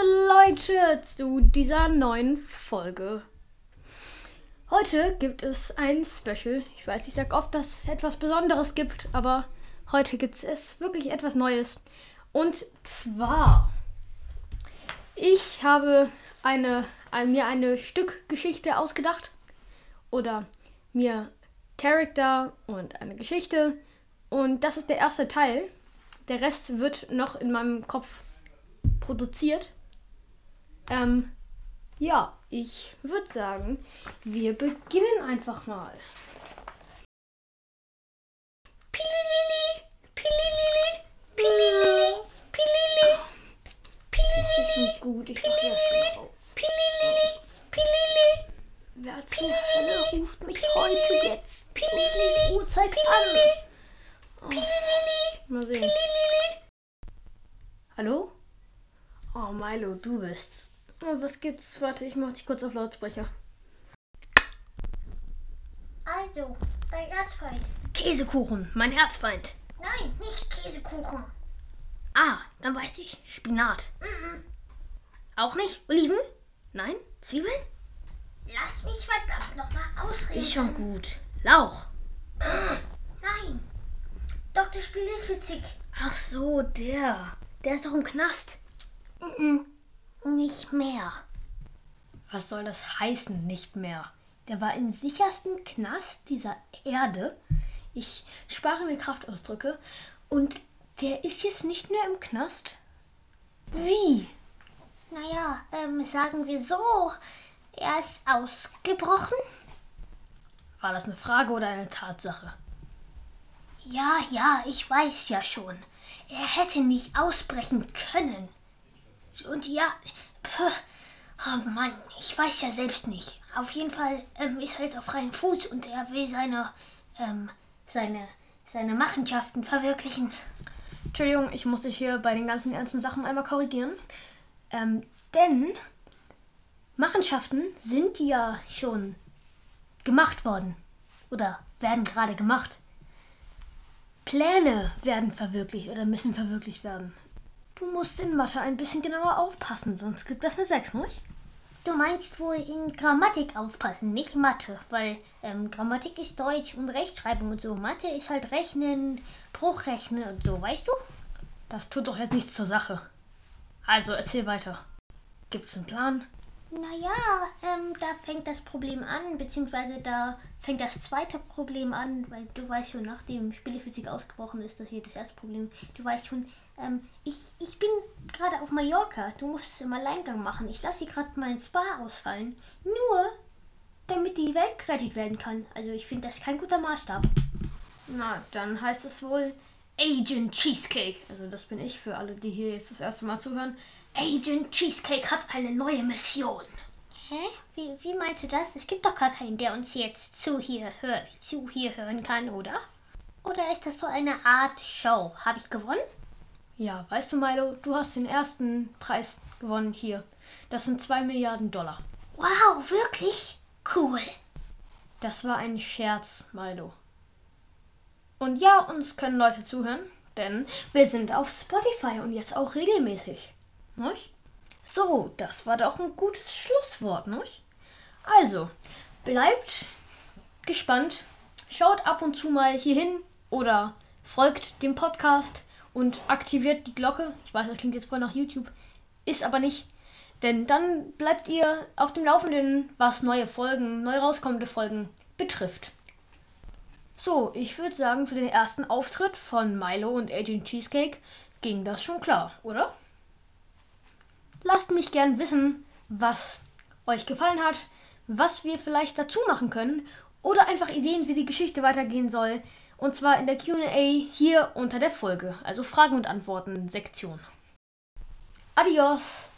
Liebe Leute, zu dieser neuen Folge. Heute gibt es ein Special. Ich weiß, ich sage oft, dass es etwas Besonderes gibt, aber heute gibt es wirklich etwas Neues. Und zwar, ich habe eine, mir eine Stückgeschichte ausgedacht oder mir Charakter und eine Geschichte. Und das ist der erste Teil. Der Rest wird noch in meinem Kopf produziert. Ähm, ja, ich würde sagen, wir beginnen einfach mal. Pililili, pililili, pililili, pilili, pililili. Das ist gut, ich pililili, pililili, pilili. Wer zur Hölle ruft mich heute jetzt? Pililili, Uhrzeit an. Oh. Mal sehen. Hallo? Oh, Milo, du bist's. Oh, was gibt's? Warte, ich mach dich kurz auf Lautsprecher. Also, dein Erzfeind. Käsekuchen, mein Herzfeind. Nein, nicht Käsekuchen. Ah, dann weiß ich. Spinat. Mhm. Auch nicht? Oliven? Nein? Zwiebeln? Lass mich verdammt nochmal ausreden. Ist schon gut. Lauch. Nein. Dr. Spielphysik. Ach so, der. Der ist doch im Knast. Mhm. Nicht mehr. Was soll das heißen, nicht mehr? Der war im sichersten Knast dieser Erde. Ich spare mir Kraftausdrücke. Und der ist jetzt nicht mehr im Knast? Wie? Naja, ähm, sagen wir so. Er ist ausgebrochen. War das eine Frage oder eine Tatsache? Ja, ja, ich weiß ja schon. Er hätte nicht ausbrechen können. Und ja, pff, oh Mann, ich weiß ja selbst nicht. Auf jeden Fall ähm, ist er jetzt auf freiem Fuß und er will seine, ähm, seine, seine Machenschaften verwirklichen. Entschuldigung, ich muss dich hier bei den ganzen ernsten Sachen einmal korrigieren. Ähm, denn Machenschaften sind ja schon gemacht worden. Oder werden gerade gemacht. Pläne werden verwirklicht oder müssen verwirklicht werden. Du musst in Mathe ein bisschen genauer aufpassen, sonst gibt es eine 6, nicht? Du meinst wohl in Grammatik aufpassen, nicht Mathe, weil ähm, Grammatik ist Deutsch und Rechtschreibung und so. Mathe ist halt Rechnen, Bruchrechnen und so, weißt du? Das tut doch jetzt nichts zur Sache. Also erzähl weiter. Gibt's einen Plan? Naja, ähm, da fängt das Problem an, beziehungsweise da fängt das zweite Problem an, weil du weißt schon, nachdem Spielephysik ausgebrochen ist, das hier das erste Problem. Du weißt schon, ähm, ich, ich bin gerade auf Mallorca. Du musst es im Alleingang machen. Ich lasse hier gerade meinen Spa ausfallen. Nur, damit die Welt gerettet werden kann. Also ich finde das kein guter Maßstab. Na, dann heißt es wohl Agent Cheesecake. Also das bin ich für alle, die hier jetzt das erste Mal zuhören. Agent Cheesecake hat eine neue Mission. Hä? Wie, wie meinst du das? Es gibt doch gar keinen, der uns jetzt zu hier, hör, zu hier hören kann, oder? Oder ist das so eine Art Show? Habe ich gewonnen? Ja, weißt du, Milo, du hast den ersten Preis gewonnen hier. Das sind 2 Milliarden Dollar. Wow, wirklich? Cool. Das war ein Scherz, Milo. Und ja, uns können Leute zuhören, denn wir sind auf Spotify und jetzt auch regelmäßig. Nicht? So, das war doch ein gutes Schlusswort, nicht? Also, bleibt gespannt, schaut ab und zu mal hierhin oder folgt dem Podcast und aktiviert die Glocke. Ich weiß, das klingt jetzt voll nach YouTube, ist aber nicht. Denn dann bleibt ihr auf dem Laufenden, was neue Folgen, neu rauskommende Folgen betrifft. So, ich würde sagen, für den ersten Auftritt von Milo und Agent Cheesecake ging das schon klar, oder? Lasst mich gern wissen, was euch gefallen hat, was wir vielleicht dazu machen können oder einfach Ideen, wie die Geschichte weitergehen soll. Und zwar in der QA hier unter der Folge, also Fragen und Antworten Sektion. Adios!